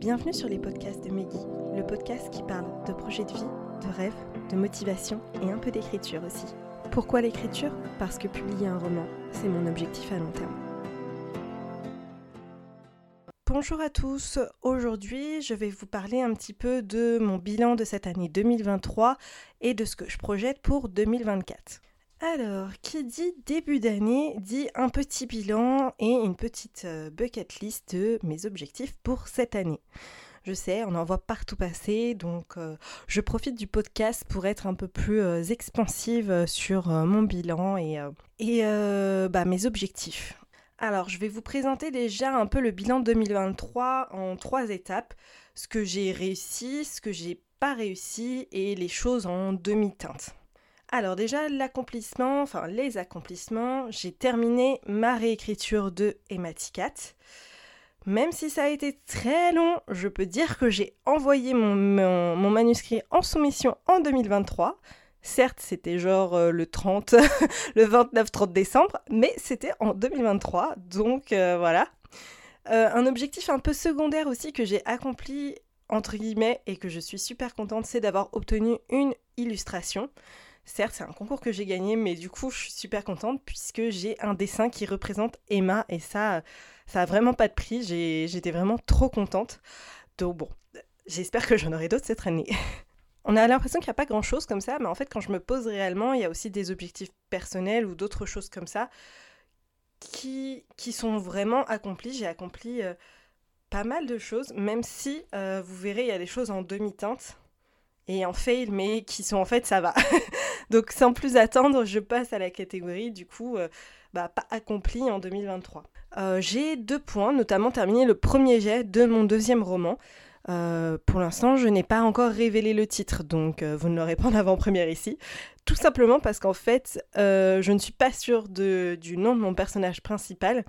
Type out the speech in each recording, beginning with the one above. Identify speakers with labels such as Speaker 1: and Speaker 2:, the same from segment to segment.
Speaker 1: Bienvenue sur les podcasts de Meggy, le podcast qui parle de projets de vie, de rêves, de motivation et un peu d'écriture aussi. Pourquoi l'écriture? Parce que publier un roman, c'est mon objectif à long terme. Bonjour à tous, aujourd'hui je vais vous parler un petit peu de mon bilan de cette année 2023 et de ce que je projette pour 2024. Alors, qui dit début d'année dit un petit bilan et une petite euh, bucket list de mes objectifs pour cette année. Je sais, on en voit partout passer, donc euh, je profite du podcast pour être un peu plus euh, expansive sur mon bilan et, bah, mes objectifs. Alors, je vais vous présenter déjà un peu le bilan 2023 en trois étapes. Ce que j'ai réussi, ce que j'ai pas réussi et les choses en demi-teinte. Alors déjà, l'accomplissement, enfin les accomplissements, j'ai terminé ma réécriture de Hématicat. Même si ça a été très long, je peux dire que j'ai envoyé mon, manuscrit en soumission en 2023. Certes, c'était genre euh, le 30, le 29-30 décembre, mais c'était en 2023, donc euh, voilà. Euh, un objectif un peu secondaire aussi que j'ai accompli, entre guillemets, et que je suis super contente, c'est d'avoir obtenu une illustration. Certes, c'est un concours que j'ai gagné, mais du coup, je suis super contente puisque j'ai un dessin qui représente Emma et ça, ça a vraiment pas de prix. J'étais vraiment trop contente. Donc bon, j'espère que j'en aurai d'autres cette année. On a l'impression qu'il n'y a pas grand chose comme ça, mais en fait, quand je me pose réellement, il y a aussi des objectifs personnels ou d'autres choses comme ça qui, qui sont vraiment accomplis. J'ai accompli euh, pas mal de choses, même si euh, vous verrez, il y a des choses en demi-teinte et en fail, mais qui sont en fait ça va. Donc sans plus attendre, je passe à la catégorie du coup euh, bah, pas accompli en 2023. Euh, j'ai deux points, notamment terminé le premier jet de mon deuxième roman. Euh, pour l'instant, je n'ai pas encore révélé le titre, donc vous ne l'aurez pas en avant-première ici. Tout simplement parce qu'en fait, je ne suis pas sûre du nom de mon personnage principal.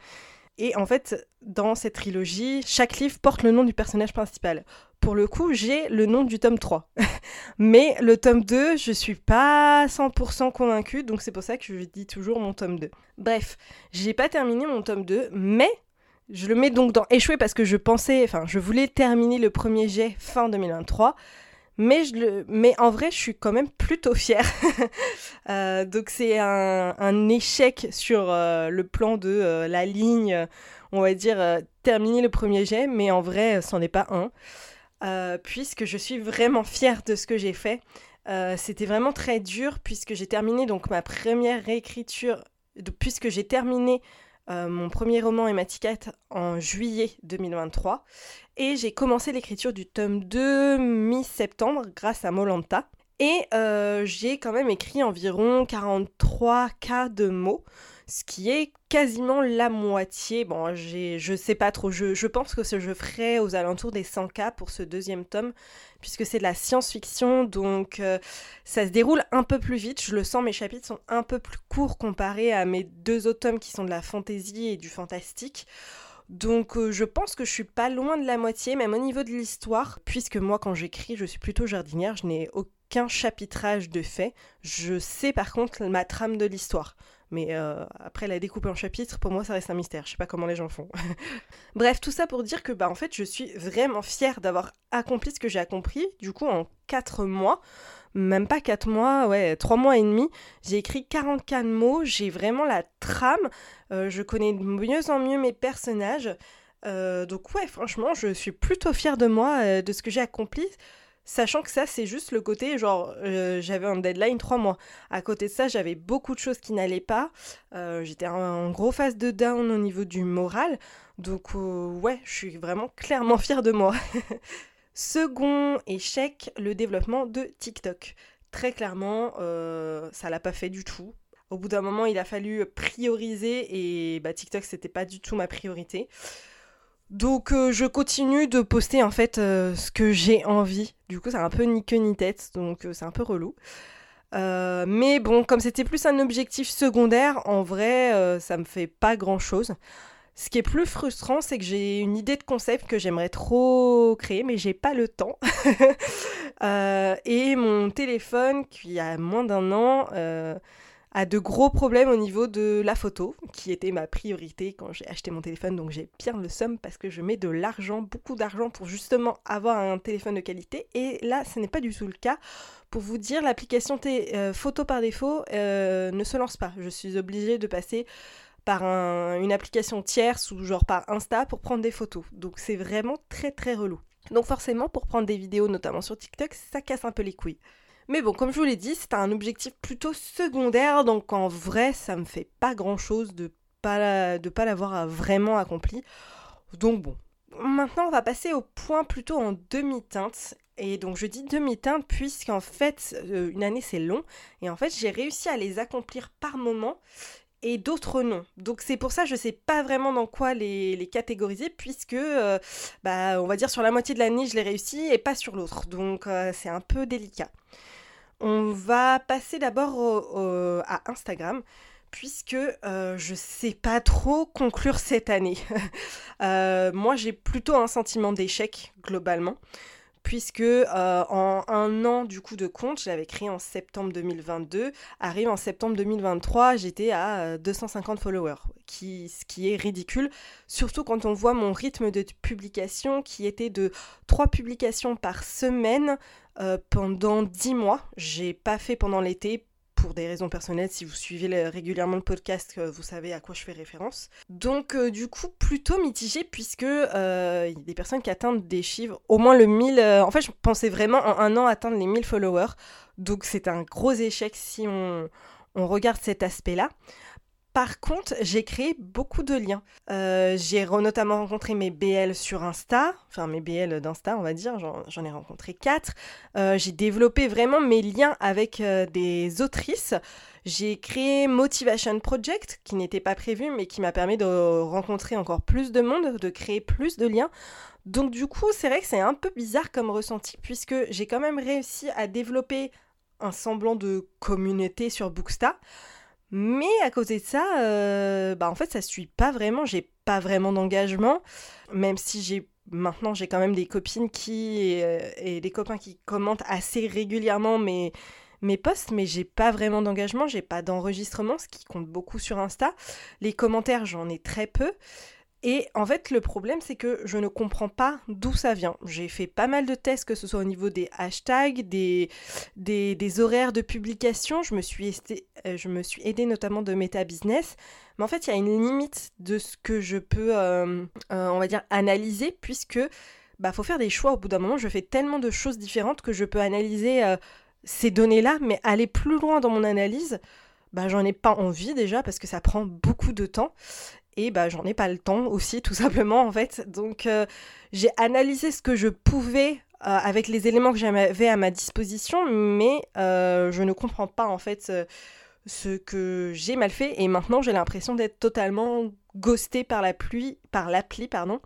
Speaker 1: Et en fait, dans cette trilogie, chaque livre porte le nom du personnage principal. Pour le coup, j'ai le nom du tome 3. Mais le tome 2, je suis pas 100% convaincue, donc c'est pour ça que je dis toujours mon tome 2. Bref, j'ai pas terminé mon tome 2, mais je le mets donc dans échoué parce que je pensais, enfin, je voulais terminer le premier jet fin 2023. Mais, en vrai, je suis quand même plutôt fière. Euh, donc c'est un, échec sur euh, le plan de euh, la ligne, on va dire, terminer le premier jet, mais en vrai, c'en est pas un. puisque je suis vraiment fière de ce que j'ai fait. C'était vraiment très dur puisque j'ai terminé donc ma première réécriture, puisque j'ai terminé euh, mon premier roman Hématicat en juillet 2023 et j'ai commencé l'écriture du tome 2 mi-septembre grâce à Molanta. Et euh, j'ai quand même écrit environ 43 cas de mots, ce qui est quasiment la moitié. Bon, je sais pas trop, je, pense que je ferai aux alentours des 100 cas pour ce deuxième tome, puisque c'est de la science-fiction, donc euh, ça se déroule un peu plus vite. Je le sens, mes chapitres sont un peu plus courts comparés à mes deux autres tomes qui sont de la fantaisie et du fantastique. Donc euh, je pense que je suis pas loin de la moitié, même au niveau de l'histoire, puisque moi quand j'écris, je suis plutôt jardinière, je n'ai aucun chapitrage de fait. Je sais par contre ma trame de l'histoire. Mais euh, après la découper en chapitres, pour moi ça reste un mystère. Je sais pas comment les gens font. Bref, tout ça pour dire que bah en fait je suis vraiment fière d'avoir accompli ce que j'ai accompli. Du coup en 4 mois, même pas 4 mois, ouais, 3 mois et demi, j'ai écrit 44 mots, j'ai vraiment la trame, euh, je connais de mieux en mieux mes personnages. Euh, donc ouais, franchement, je suis plutôt fière de moi, de ce que j'ai accompli. Sachant que ça, c'est juste le côté, genre, j'avais un deadline 3 mois. À côté de ça, j'avais beaucoup de choses qui n'allaient pas. J'étais en gros phase de down au niveau du moral. Donc ouais, je suis vraiment clairement fière de moi. Second échec, le développement de TikTok. Très clairement, euh, ça l'a pas fait du tout. Au bout d'un moment, il a fallu prioriser et bah, TikTok, c'était pas du tout ma priorité. Donc euh, je continue de poster en fait euh, ce que j'ai envie. Du coup, c'est un peu ni queue ni tête, donc c'est un peu relou. mais bon, comme c'était plus un objectif secondaire, en vrai, ça me fait pas grand chose. Ce qui est plus frustrant, c'est que j'ai une idée de concept que j'aimerais trop créer, mais j'ai pas le temps. Euh, et mon téléphone, qui a moins d'un an, euh, à de gros problèmes au niveau de la photo, qui était ma priorité quand j'ai acheté mon téléphone. Donc j'ai bien le somme parce que je mets de l'argent, beaucoup d'argent pour justement avoir un téléphone de qualité. Et là, ce n'est pas du tout le cas. Pour vous dire, l'application euh, photo par défaut euh, ne se lance pas. Je suis obligée de passer par une application tierce ou genre par Insta pour prendre des photos. Donc c'est vraiment très très relou. Donc forcément, pour prendre des vidéos, notamment sur TikTok, ça casse un peu les couilles. Mais bon, comme je vous l'ai dit, c'est un objectif plutôt secondaire, donc en vrai, ça me fait pas grand chose de pas de pas l'avoir vraiment accompli. Donc bon. Maintenant, on va passer au point plutôt en demi-teinte. Et donc je dis demi-teinte puisqu'en fait, euh, une année c'est long. Et en fait, j'ai réussi à les accomplir par moment et d'autres non. Donc c'est pour ça que je sais pas vraiment dans quoi les, catégoriser puisque euh, bah, on va dire sur la moitié de l'année je l'ai réussi et pas sur l'autre. Donc euh, c'est un peu délicat. On va passer d'abord à Instagram puisque euh, je sais pas trop conclure cette année. moi j'ai plutôt un sentiment d'échec globalement puisque euh, en un an du coup de compte, je l'avais créé en septembre 2022, arrive en septembre 2023, j'étais à 250 euh, followers, qui, ce qui est ridicule, surtout quand on voit mon rythme de publication qui était de 3 publications par semaine euh, pendant 10 mois. J'ai pas fait pendant l'été pour des raisons personnelles. Si vous suivez régulièrement le podcast, euh, vous savez à quoi je fais référence. Donc, euh, du coup, plutôt mitigé, puisque euh, y a des personnes qui atteignent des chiffres, au moins le 1000. en fait, je pensais vraiment en un an atteindre les 1000 followers. Donc, c'est un gros échec si on, on regarde cet aspect-là. Par contre, j'ai créé beaucoup de liens. Euh, j'ai notamment rencontré mes BL sur Insta, enfin mes BL d'Insta, on va dire, j'en ai rencontré quatre. Euh, j'ai développé vraiment mes liens avec euh, des autrices. J'ai créé Motivation Project, qui n'était pas prévu, mais qui m'a permis de rencontrer encore plus de monde, de créer plus de liens. Donc du coup, c'est vrai que c'est un peu bizarre comme ressenti, puisque j'ai quand même réussi à développer un semblant de communauté sur Booksta. Mais à côté de ça, euh, bah en fait, ça suit pas vraiment. J'ai pas vraiment d'engagement, même si j'ai maintenant j'ai quand même des copines qui euh, et des copains qui commentent assez régulièrement mes mes posts, mais j'ai pas vraiment d'engagement, j'ai pas d'enregistrement, ce qui compte beaucoup sur Insta. Les commentaires, j'en ai très peu. Et en fait, le problème, c'est que je ne comprends pas d'où ça vient. J'ai fait pas mal de tests, que ce soit au niveau des hashtags, des, horaires de publication. Je me, suis euh, je me suis aidée notamment de Meta Business. Mais en fait, il y a une limite de ce que je peux, euh, euh, on va dire, analyser, puisque bah faut faire des choix. Au bout d'un moment, je fais tellement de choses différentes que je peux analyser ces données-là, mais aller plus loin dans mon analyse, bah, j'en ai pas envie déjà parce que ça prend beaucoup de temps et bah j'en ai pas le temps aussi tout simplement en fait. Donc euh, j'ai analysé ce que je pouvais euh, avec les éléments que j'avais à ma disposition mais euh, je ne comprends pas en fait ce que j'ai mal fait. Et maintenant j'ai l'impression d'être totalement ghostée par la pluie par l'appli pardon.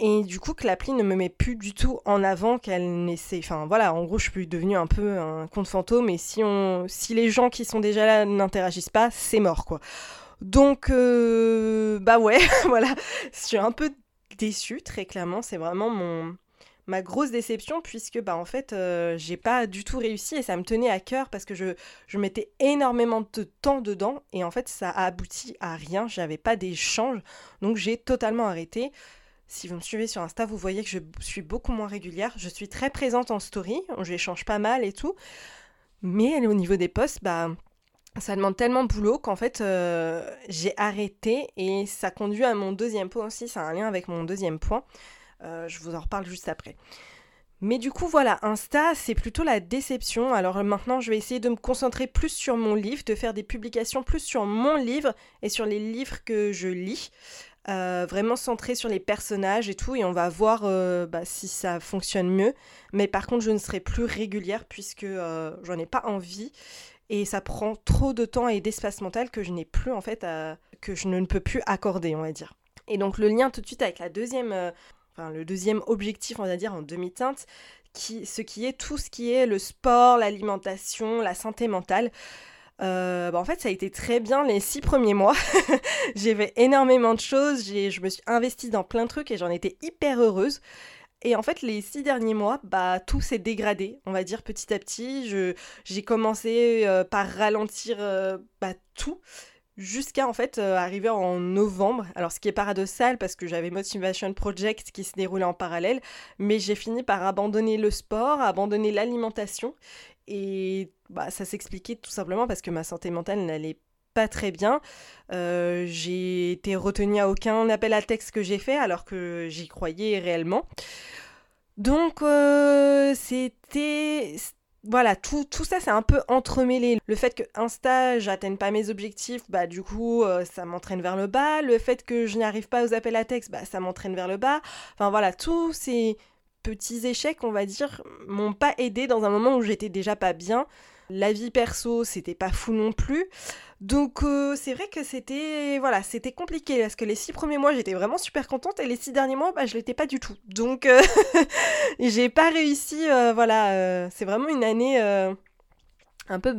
Speaker 1: Et du coup que l'appli ne me met plus du tout en avant qu'elle n'essaie enfin voilà en gros je suis devenue un peu un compte fantôme et si on si les gens qui sont déjà là n'interagissent pas c'est mort quoi donc, euh, bah ouais, voilà, je suis un peu déçue, très clairement. C'est vraiment mon ma grosse déception puisque bah en fait euh, j'ai pas du tout réussi et ça me tenait à cœur parce que je, je mettais énormément de temps dedans et en fait ça a abouti à rien, j'avais pas d'échange donc j'ai totalement arrêté. Si vous me suivez sur Insta, vous voyez que je suis beaucoup moins régulière. Je suis très présente en story, j'échange pas mal et tout. Mais au niveau des posts, bah ça demande tellement de boulot qu'en fait euh, j'ai arrêté et ça conduit à mon deuxième point aussi, ça a un lien avec mon deuxième point. Euh, je vous en reparle juste après. Mais du coup voilà, Insta c'est plutôt la déception. Alors maintenant je vais essayer de me concentrer plus sur mon livre, de faire des publications plus sur mon livre et sur les livres que je lis. Euh, vraiment centré sur les personnages et tout, et on va voir bah, si ça fonctionne mieux. Mais par contre, je ne serai plus régulière puisque j'en ai pas envie et ça prend trop de temps et d'espace mental que je n'ai plus en fait que je ne peux plus accorder on va dire. Et donc le lien tout de suite avec la deuxième euh, enfin le deuxième objectif on va dire en demi-teinte qui ce qui est tout ce qui est le sport, l'alimentation, la santé mentale. Euh, bah, en fait, ça a été très bien les six premiers mois. j'ai fait énormément de choses, je me suis investie dans plein de trucs et j'en étais hyper heureuse. Et en fait, les six derniers mois, bah, tout s'est dégradé, on va dire, petit à petit. j'ai commencé euh, par ralentir euh, bah, tout jusqu'à en fait euh, arriver en novembre. Alors ce qui est paradoxal parce que j'avais Motivation Project qui se déroulait en parallèle, mais j'ai fini par abandonner le sport, abandonner l'alimentation et bah, ça s'expliquait tout simplement parce que ma santé mentale n'allait très bien. Euh, j'ai été retenue à aucun appel à texte que j'ai fait alors que j'y croyais réellement. Donc euh, c'était voilà, tout, tout ça c'est un peu entremêlé. Le fait que un stage j'atteigne pas mes objectifs, bah du coup euh, ça m'entraîne vers le bas. Le fait que je n'y arrive pas aux appels à texte, bah ça m'entraîne vers le bas. Enfin voilà, tous ces petits échecs, on va dire, m'ont pas aidé dans un moment où j'étais déjà pas bien. La vie perso, c'était pas fou non plus. Donc euh, c'est vrai que c'était voilà, c'était compliqué parce que les six premiers mois j'étais vraiment super contente et les six derniers mois bah, je l'étais pas du tout. Donc euh, j'ai pas réussi. Euh, voilà, c'est vraiment une année un peu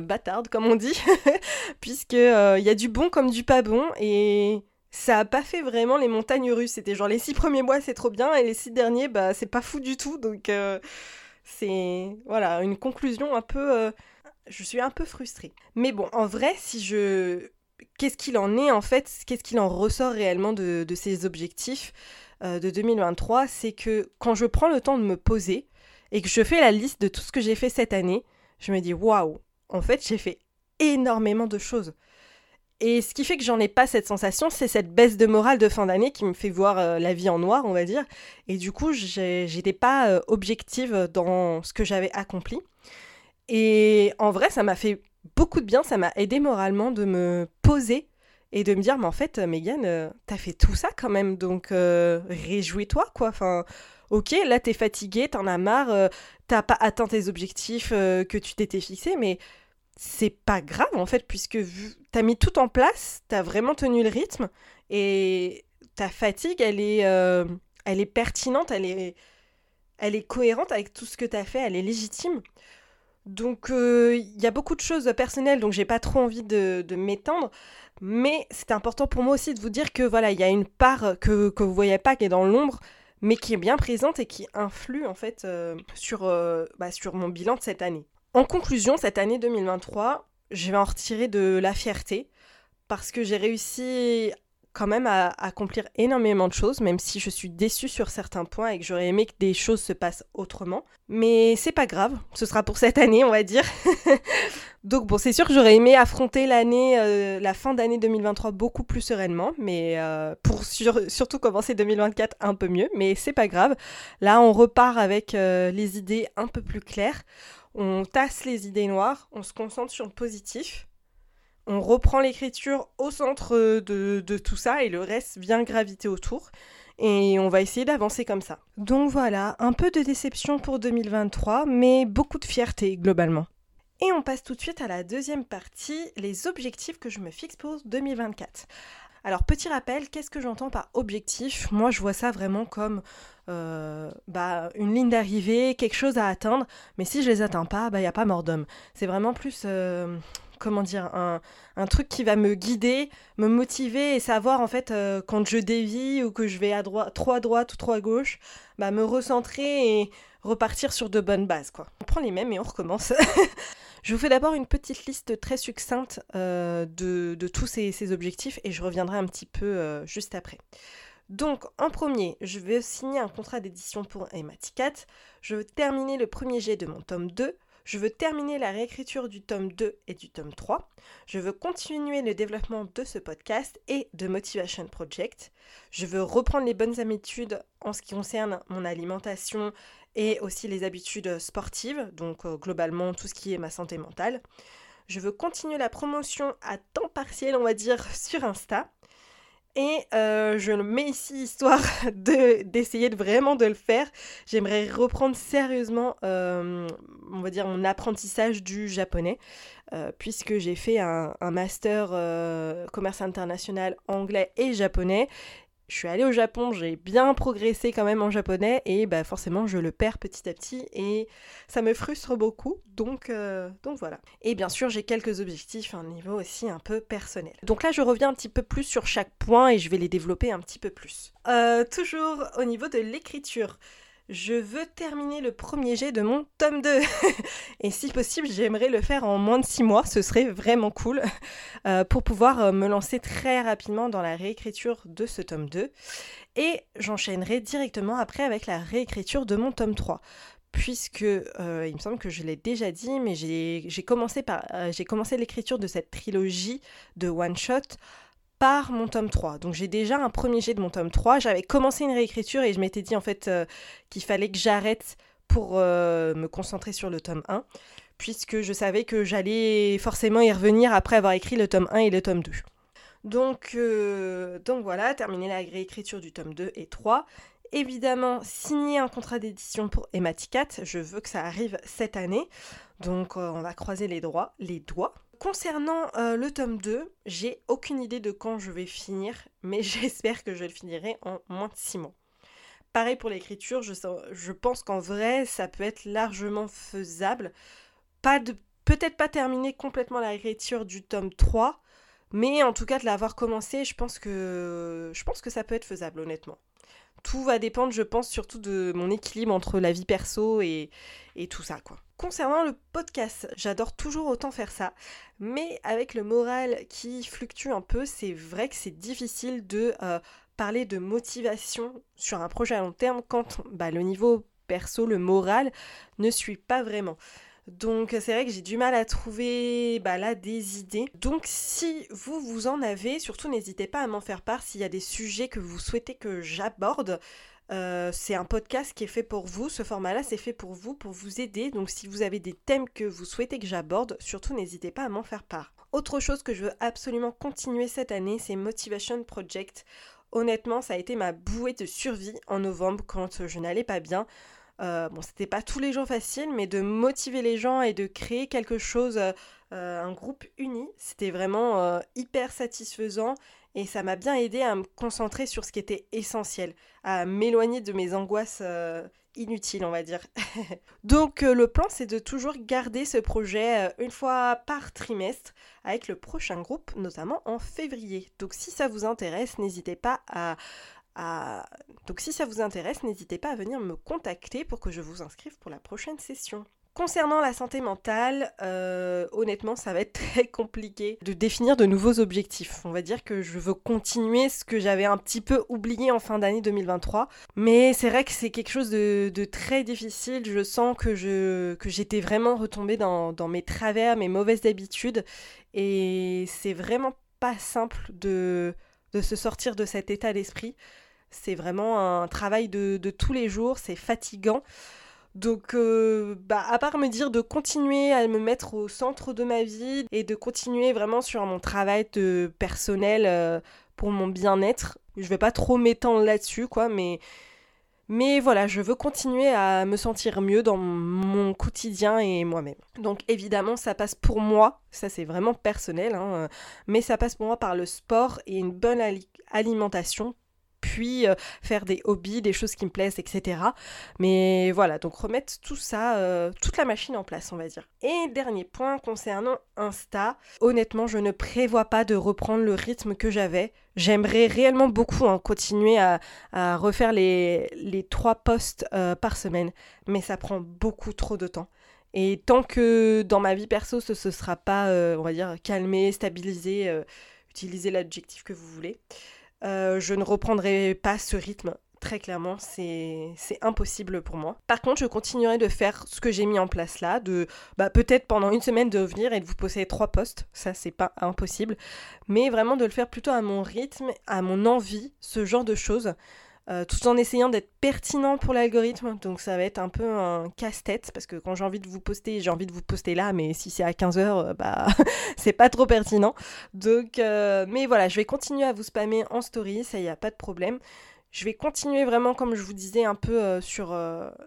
Speaker 1: bâtarde comme on dit, puisque il y a du bon comme du pas bon et ça a pas fait vraiment les montagnes russes. C'était genre les six premiers mois c'est trop bien et les six derniers bah c'est pas fou du tout. Donc c'est voilà une conclusion un peu je suis un peu frustrée. Mais bon, en vrai, si je... Qu'est-ce qu'il en est en fait? Qu'est-ce qu'il en ressort réellement de, ces objectifs euh, de 2023 C'est que quand je prends le temps de me poser et que je fais la liste de tout ce que j'ai fait cette année, je me dis waouh, en fait j'ai fait énormément de choses. Et ce qui fait que j'en ai pas cette sensation, c'est cette baisse de morale de fin d'année qui me fait voir euh, la vie en noir, on va dire. Et du coup, j'étais pas euh, objective dans ce que j'avais accompli. Et en vrai, ça m'a fait beaucoup de bien, ça m'a aidé moralement de me poser et de me dire, mais en fait, Megan, euh, t'as fait tout ça quand même, donc réjouis-toi, quoi. Enfin, ok, là, t'es fatigué, t'en as marre, t'as pas atteint tes objectifs que tu t'étais fixé, mais c'est pas grave, en fait, puisque t'as mis tout en place, t'as vraiment tenu le rythme, et ta fatigue, elle est, elle est pertinente, elle est, elle est cohérente avec tout ce que t'as fait, elle est légitime. Donc euh, il y a beaucoup de choses personnelles, donc j'ai pas trop envie de, m'étendre. Mais c'est important pour moi aussi de vous dire que voilà, il y a une part que, que vous voyez pas qui est dans l'ombre, mais qui est bien présente et qui influe en fait euh, sur, euh, bah, sur mon bilan de cette année. En conclusion, cette année 2023, je vais en retirer de la fierté parce que j'ai réussi quand même à accomplir énormément de choses, même si je suis déçue sur certains points et que j'aurais aimé que des choses se passent autrement. Mais c'est pas grave, ce sera pour cette année, on va dire. Donc bon, c'est sûr que j'aurais aimé affronter l'année, euh, la fin d'année 2023 beaucoup plus sereinement, mais euh, pour surtout commencer 2024 un peu mieux, mais c'est pas grave. Là, on repart avec euh, les idées un peu plus claires. On tasse les idées noires, on se concentre sur le positif on reprend l'écriture au centre de, tout ça et le reste vient graviter autour. Et on va essayer d'avancer comme ça. Donc voilà, un peu de déception pour 2023, mais beaucoup de fierté globalement. Et on passe tout de suite à la deuxième partie, les objectifs que je me fixe pour 2024. Alors petit rappel, qu'est-ce que j'entends par objectif? Moi je vois ça vraiment comme euh, bah, une ligne d'arrivée, quelque chose à atteindre, mais si je les atteins pas, il bah, n'y a pas mort d'homme. C'est vraiment plus euh, comment dire, un, truc qui va me guider, me motiver et savoir en fait euh, quand je dévie ou que je vais à droite, trop à droite ou trop à gauche, bah, me recentrer et repartir sur de bonnes bases. Quoi. On prend les mêmes et on recommence. je vous fais d'abord une petite liste très succincte euh, de, tous ces, objectifs et je reviendrai un petit peu juste après. Donc, en premier, je vais signer un contrat d'édition pour Ematicat. Je veux terminer le premier jet de mon tome 2. Je veux terminer la réécriture du tome 2 et du tome 3. Je veux continuer le développement de ce podcast et de Motivation Project. Je veux reprendre les bonnes habitudes en ce qui concerne mon alimentation et aussi les habitudes sportives, donc euh, globalement tout ce qui est ma santé mentale. Je veux continuer la promotion à temps partiel, on va dire, sur Insta. Et euh, je le mets ici histoire d'essayer de, vraiment de le faire. J'aimerais reprendre sérieusement, euh, on va dire, mon apprentissage du japonais, euh, puisque j'ai fait un, master commerce international anglais et japonais. Je suis allée au Japon, j'ai bien progressé quand même en japonais et bah forcément je le perds petit à petit et ça me frustre beaucoup. Donc, euh, donc voilà. Et bien sûr j'ai quelques objectifs à un niveau aussi un peu personnel. Donc là je reviens un petit peu plus sur chaque point et je vais les développer un petit peu plus. Euh, toujours au niveau de l'écriture je veux terminer le premier jet de mon tome 2. et si possible, j'aimerais le faire en moins de 6 mois, ce serait vraiment cool, euh, pour pouvoir euh, me lancer très rapidement dans la réécriture de ce tome 2. Et j'enchaînerai directement après avec la réécriture de mon tome 3 puisque euh, il me semble que je l'ai déjà dit, mais j'ai commencé, commencé l'écriture de cette trilogie de one-shot par mon tome 3. Donc j'ai déjà un premier jet de mon tome 3. J'avais commencé une réécriture et je m'étais dit en fait euh, qu'il fallait que j'arrête pour euh, me concentrer sur le tome 1, puisque je savais que j'allais forcément y revenir après avoir écrit le tome 1 et le tome 2. Donc, euh, donc voilà, terminer la réécriture du tome 2 et 3. Évidemment, signer un contrat d'édition pour Ematicat, je veux que ça arrive cette année. Donc on va croiser les, droits, les doigts. Concernant euh, le tome 2, j'ai aucune idée de quand je vais finir, mais j'espère que je le finirai en moins de 6 mois. Pareil pour l'écriture, je, pense qu'en vrai, ça peut être largement faisable. Peut-être pas terminer complètement l'écriture du tome 3, mais en tout cas de l'avoir commencé, je pense que ça peut être faisable honnêtement tout va dépendre, je pense, surtout de mon équilibre entre la vie perso et, tout ça, quoi. Concernant le podcast, j'adore toujours autant faire ça, mais avec le moral qui fluctue un peu, c'est vrai que c'est difficile de euh, parler de motivation sur un projet à long terme quand bah, le niveau perso, le moral, ne suit pas vraiment. Donc c'est vrai que j'ai du mal à trouver bah, là des idées. Donc si vous vous en avez, surtout n'hésitez pas à m'en faire part s'il y a des sujets que vous souhaitez que j'aborde. Euh, c'est un podcast qui est fait pour vous. Ce format-là, c'est fait pour vous, pour vous aider. Donc si vous avez des thèmes que vous souhaitez que j'aborde, surtout n'hésitez pas à m'en faire part. Autre chose que je veux absolument continuer cette année, c'est Motivation Project. Honnêtement, ça a été ma bouée de survie en novembre quand je n'allais pas bien. Euh, bon, c'était pas tous les jours facile, mais de motiver les gens et de créer quelque chose, euh, euh, un groupe uni, c'était vraiment hyper satisfaisant et ça m'a bien aidé à me concentrer sur ce qui était essentiel, à m'éloigner de mes angoisses inutiles, on va dire. Donc le plan, c'est de toujours garder ce projet une fois par trimestre avec le prochain groupe, notamment en février. Donc si ça vous intéresse, n'hésitez pas à, donc si ça vous intéresse, n'hésitez pas à venir me contacter pour que je vous inscrive pour la prochaine session. Concernant la santé mentale, euh, honnêtement, ça va être très compliqué de définir de nouveaux objectifs. On va dire que je veux continuer ce que j'avais un petit peu oublié en fin d'année 2023. Mais c'est vrai que c'est quelque chose de, très difficile. Je sens que, je, que j'étais vraiment retombée dans, dans mes travers, mes mauvaises habitudes. Et c'est vraiment pas simple de, de se sortir de cet état d'esprit. C'est vraiment un travail de, tous les jours, c'est fatigant. Donc, euh, bah, à part me dire de continuer à me mettre au centre de ma vie et de continuer vraiment sur mon travail de personnel euh, pour mon bien-être, je vais pas trop m'étendre là-dessus, quoi, mais, mais voilà, je veux continuer à me sentir mieux dans mon quotidien et moi-même. Donc, évidemment, ça passe pour moi, ça c'est vraiment personnel, hein, mais ça passe pour moi par le sport et une bonne alimentation puis euh, faire des hobbies, des choses qui me plaisent, etc. Mais voilà, donc remettre tout ça, euh, toute la machine en place, on va dire. Et dernier point concernant Insta, honnêtement, je ne prévois pas de reprendre le rythme que j'avais. J'aimerais réellement beaucoup hein, continuer à, refaire les, trois posts euh, par semaine, mais ça prend beaucoup trop de temps. Et tant que dans ma vie perso, ce ne sera pas, on va dire, calmé, stabilisé, utilisez l'adjectif que vous voulez, euh, je ne reprendrai pas ce rythme. Très clairement, c'est impossible pour moi. Par contre, je continuerai de faire ce que j'ai mis en place là, de bah, peut-être pendant une semaine de revenir et de vous poser trois postes, ça c'est pas impossible, mais vraiment de le faire plutôt à mon rythme, à mon envie, ce genre de choses. Euh, tout en essayant d'être pertinent pour l'algorithme. Donc ça va être un peu un casse-tête parce que quand j'ai envie de vous poster, j'ai envie de vous poster là, mais si c'est à 15h, euh, bah c'est pas trop pertinent. Donc, euh, mais voilà, je vais continuer à vous spammer en story, ça y a pas de problème. Je vais continuer vraiment, comme je vous disais, un peu sur,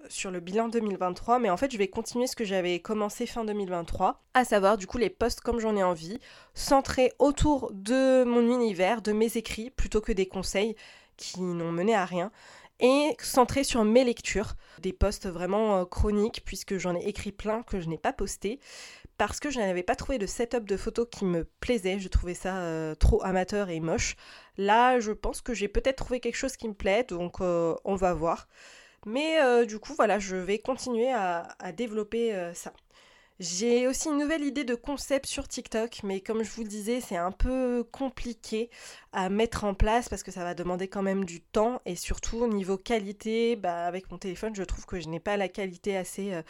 Speaker 1: sur le bilan 2023, mais en fait, je vais continuer ce que j'avais commencé fin 2023, à savoir du coup les posts comme j'en ai envie, centrés autour de mon univers, de mes écrits, plutôt que des conseils qui n'ont mené à rien et centré sur mes lectures, des posts vraiment euh, chroniques puisque j'en ai écrit plein que je n'ai pas posté parce que je n'avais pas trouvé de setup de photos qui me plaisait, je trouvais ça euh, trop amateur et moche. Là, je pense que j'ai peut-être trouvé quelque chose qui me plaît, donc euh, on va voir. Mais du coup, voilà, je vais continuer à développer ça. J'ai aussi une nouvelle idée de concept sur TikTok, mais comme je vous le disais, c'est un peu compliqué à mettre en place parce que ça va demander quand même du temps et surtout au niveau qualité, bah, avec mon téléphone, je trouve que je n'ai pas la qualité assez euh,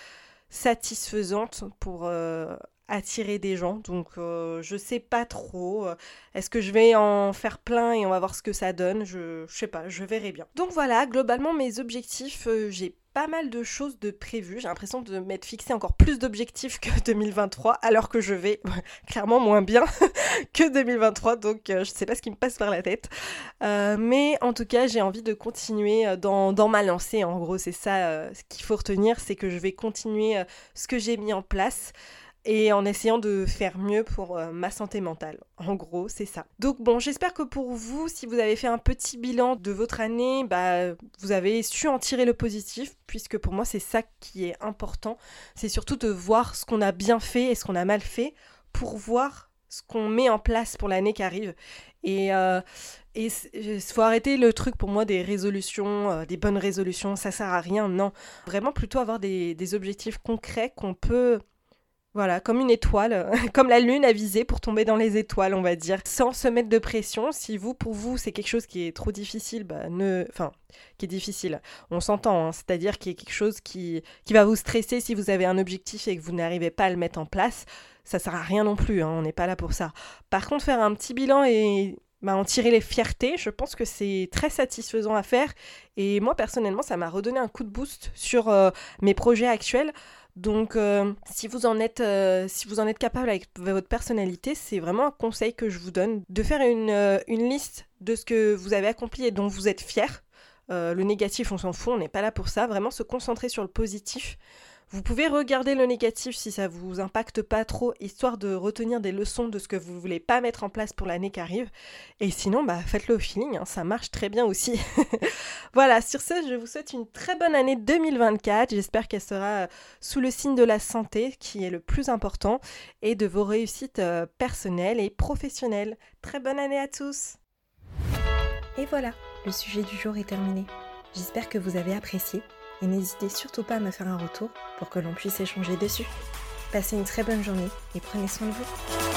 Speaker 1: satisfaisante pour euh, attirer des gens. Donc euh, je sais pas trop. Est-ce que je vais en faire plein et on va voir ce que ça donne je, sais pas, je verrai bien. Donc voilà, globalement mes objectifs, j'ai pas mal de choses de prévues. J'ai l'impression de m'être fixé encore plus d'objectifs que 2023, alors que je vais clairement moins bien que 2023. Donc euh, je sais pas ce qui me passe par la tête. Euh, mais en tout cas, j'ai envie de continuer euh, dans, dans ma lancée. En gros, c'est ça ce qu'il faut retenir, c'est que je vais continuer ce que j'ai mis en place et en essayant de faire mieux pour euh, ma santé mentale. En gros, c'est ça. Donc bon, j'espère que pour vous, si vous avez fait un petit bilan de votre année, bah, vous avez su en tirer le positif, puisque pour moi, c'est ça qui est important. C'est surtout de voir ce qu'on a bien fait et ce qu'on a mal fait pour voir ce qu'on met en place pour l'année qui arrive. Et euh, il faut arrêter le truc pour moi des résolutions, euh, des bonnes résolutions, ça sert à rien, non. Vraiment plutôt avoir des objectifs concrets qu'on peut voilà, comme une étoile, comme la lune avisée pour tomber dans les étoiles, on va dire, sans se mettre de pression. Si vous, pour vous, c'est quelque chose qui est trop difficile, bah, ne, enfin, qui est difficile, on s'entend, hein. c'est-à-dire qu'il y a quelque chose qui, qui va vous stresser si vous avez un objectif et que vous n'arrivez pas à le mettre en place. Ça sert à rien non plus, hein. on n'est pas là pour ça. Par contre, faire un petit bilan et bah, en tirer les fiertés, je pense que c'est très satisfaisant à faire. Et moi, personnellement, ça m'a redonné un coup de boost sur euh, mes projets actuels. Donc, euh, si, vous en êtes, euh, si vous en êtes capable avec votre personnalité, c'est vraiment un conseil que je vous donne de faire une, euh, une liste de ce que vous avez accompli et dont vous êtes fier. le négatif, on s'en fout, on n'est pas là pour ça. Vraiment se concentrer sur le positif. Vous pouvez regarder le négatif si ça vous impacte pas trop, histoire de retenir des leçons de ce que vous voulez pas mettre en place pour l'année qui arrive. Et sinon, bah, faites-le au feeling, hein, ça marche très bien aussi. voilà, sur ce, je vous souhaite une très bonne année 2024. J'espère qu'elle sera euh, sous le signe de la santé, qui est le plus important, et de vos réussites euh, personnelles et professionnelles. Très bonne année à tous.
Speaker 2: Et voilà, le sujet du jour est terminé. J'espère que vous avez apprécié et n'hésitez surtout pas à me faire un retour pour que l'on puisse échanger dessus. Passez une très bonne journée et prenez soin de vous.